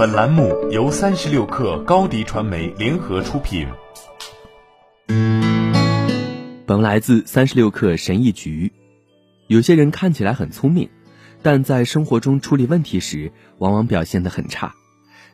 本栏目由三十六氪高低传媒联合出品。本来自三十六氪神医局。有些人看起来很聪明，但在生活中处理问题时，往往表现得很差。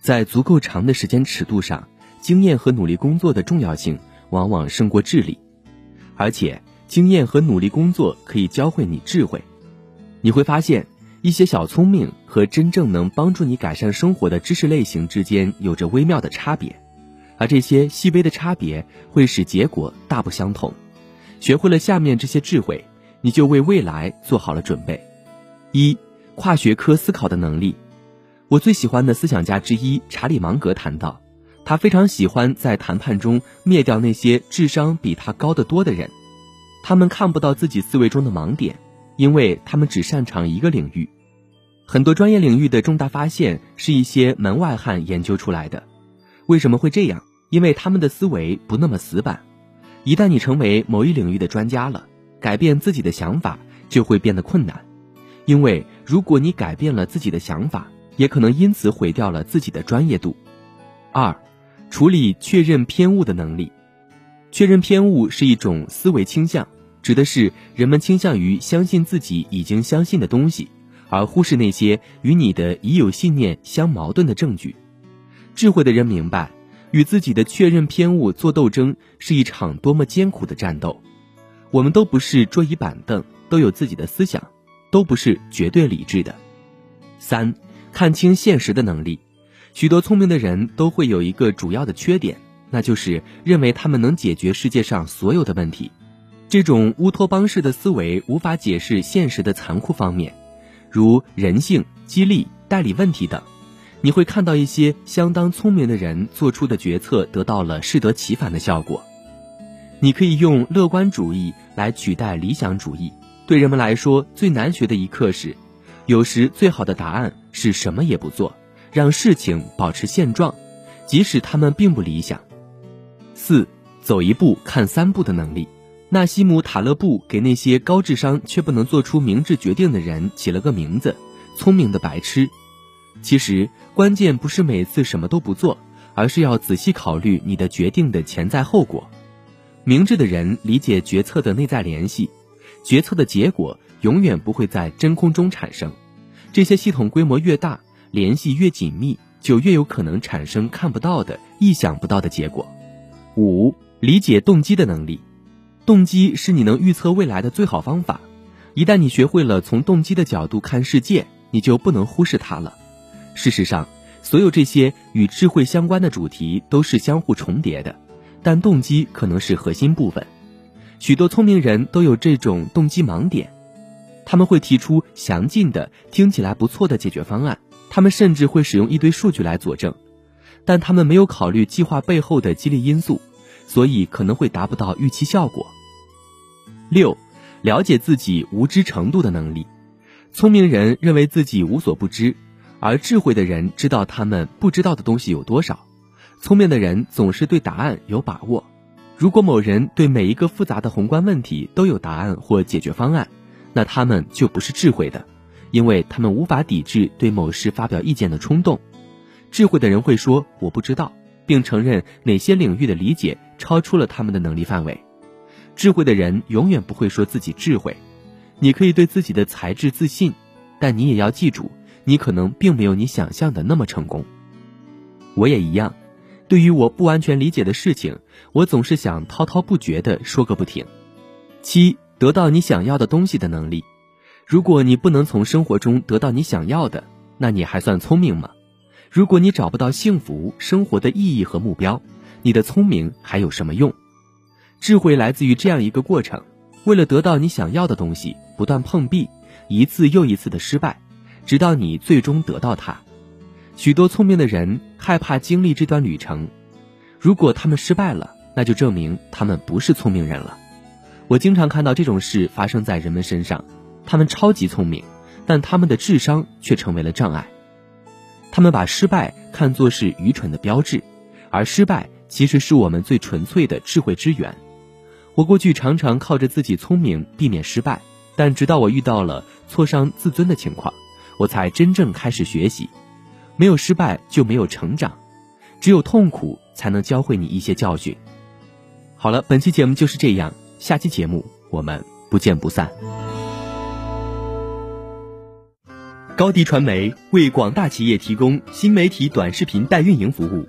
在足够长的时间尺度上，经验和努力工作的重要性往往胜过智力。而且，经验和努力工作可以教会你智慧。你会发现。一些小聪明和真正能帮助你改善生活的知识类型之间有着微妙的差别，而这些细微的差别会使结果大不相同。学会了下面这些智慧，你就为未来做好了准备。一、跨学科思考的能力。我最喜欢的思想家之一查理芒格谈到，他非常喜欢在谈判中灭掉那些智商比他高得多的人，他们看不到自己思维中的盲点。因为他们只擅长一个领域，很多专业领域的重大发现是一些门外汉研究出来的。为什么会这样？因为他们的思维不那么死板。一旦你成为某一领域的专家了，改变自己的想法就会变得困难。因为如果你改变了自己的想法，也可能因此毁掉了自己的专业度。二，处理确认偏误的能力。确认偏误是一种思维倾向。指的是人们倾向于相信自己已经相信的东西，而忽视那些与你的已有信念相矛盾的证据。智慧的人明白，与自己的确认偏误做斗争是一场多么艰苦的战斗。我们都不是桌椅板凳，都有自己的思想，都不是绝对理智的。三，看清现实的能力。许多聪明的人都会有一个主要的缺点，那就是认为他们能解决世界上所有的问题。这种乌托邦式的思维无法解释现实的残酷方面，如人性、激励、代理问题等。你会看到一些相当聪明的人做出的决策得到了适得其反的效果。你可以用乐观主义来取代理想主义。对人们来说，最难学的一课是：有时最好的答案是什么也不做，让事情保持现状，即使他们并不理想。四，走一步看三步的能力。纳西姆·塔勒布给那些高智商却不能做出明智决定的人起了个名字：聪明的白痴。其实，关键不是每次什么都不做，而是要仔细考虑你的决定的潜在后果。明智的人理解决策的内在联系，决策的结果永远不会在真空中产生。这些系统规模越大，联系越紧密，就越有可能产生看不到的、意想不到的结果。五、理解动机的能力。动机是你能预测未来的最好方法。一旦你学会了从动机的角度看世界，你就不能忽视它了。事实上，所有这些与智慧相关的主题都是相互重叠的，但动机可能是核心部分。许多聪明人都有这种动机盲点，他们会提出详尽的、听起来不错的解决方案，他们甚至会使用一堆数据来佐证，但他们没有考虑计划背后的激励因素。所以可能会达不到预期效果。六，了解自己无知程度的能力。聪明人认为自己无所不知，而智慧的人知道他们不知道的东西有多少。聪明的人总是对答案有把握。如果某人对每一个复杂的宏观问题都有答案或解决方案，那他们就不是智慧的，因为他们无法抵制对某事发表意见的冲动。智慧的人会说：“我不知道。”并承认哪些领域的理解超出了他们的能力范围。智慧的人永远不会说自己智慧。你可以对自己的才智自信，但你也要记住，你可能并没有你想象的那么成功。我也一样，对于我不完全理解的事情，我总是想滔滔不绝地说个不停。七，得到你想要的东西的能力。如果你不能从生活中得到你想要的，那你还算聪明吗？如果你找不到幸福生活的意义和目标，你的聪明还有什么用？智慧来自于这样一个过程：为了得到你想要的东西，不断碰壁，一次又一次的失败，直到你最终得到它。许多聪明的人害怕经历这段旅程，如果他们失败了，那就证明他们不是聪明人了。我经常看到这种事发生在人们身上：他们超级聪明，但他们的智商却成为了障碍。他们把失败看作是愚蠢的标志，而失败其实是我们最纯粹的智慧之源。我过去常常靠着自己聪明避免失败，但直到我遇到了挫伤自尊的情况，我才真正开始学习。没有失败就没有成长，只有痛苦才能教会你一些教训。好了，本期节目就是这样，下期节目我们不见不散。高迪传媒为广大企业提供新媒体短视频代运营服务，